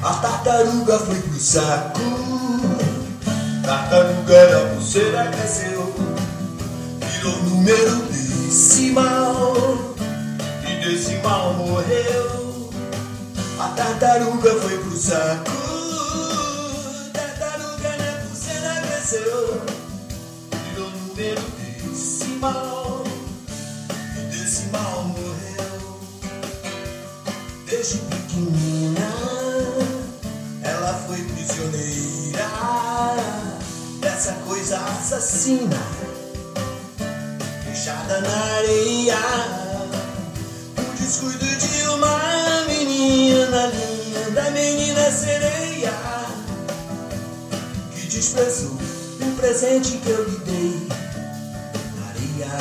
A tartaruga foi pro saco. Tartaruga da pulseira cresceu. Virou número decimal. E decimal morreu. A tartaruga foi pro saco. Tartaruga na pulseira cresceu. Virou número decimal. E decimal morreu. Desde foi prisioneira dessa coisa assassina, fechada na areia. O descuido de uma menina linda, menina sereia, que desprezou o presente que eu lhe dei areia.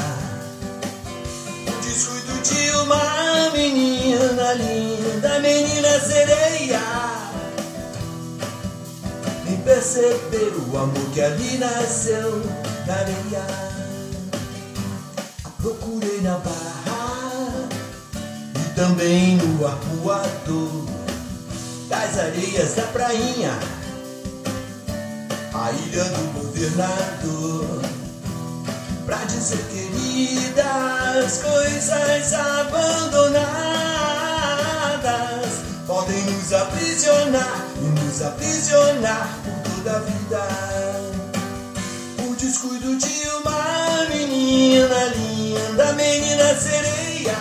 O descuido de uma menina linda, menina sereia. Perceber o amor que ali nasceu na areia. A procurei na barra e também no arpoador. Das areias da prainha, a ilha do governador. Pra dizer queridas coisas abandonadas podem nos aprisionar nos aprisionar por toda a vida. O descuido de uma menina linda, menina sereia,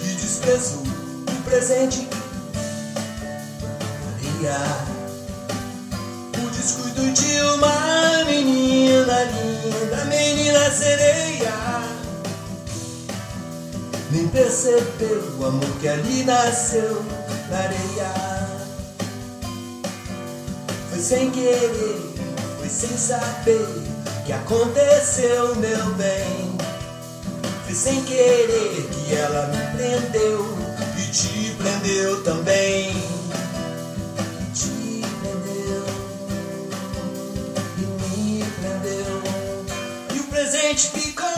que desprezou o presente Maria o descuido de uma menina linda, menina sereia. Nem percebeu o amor que ali nasceu na areia. Sem querer, foi sem saber que aconteceu, meu bem. Foi sem querer que ela me prendeu e te prendeu também. Te prendeu e me prendeu. E o presente ficou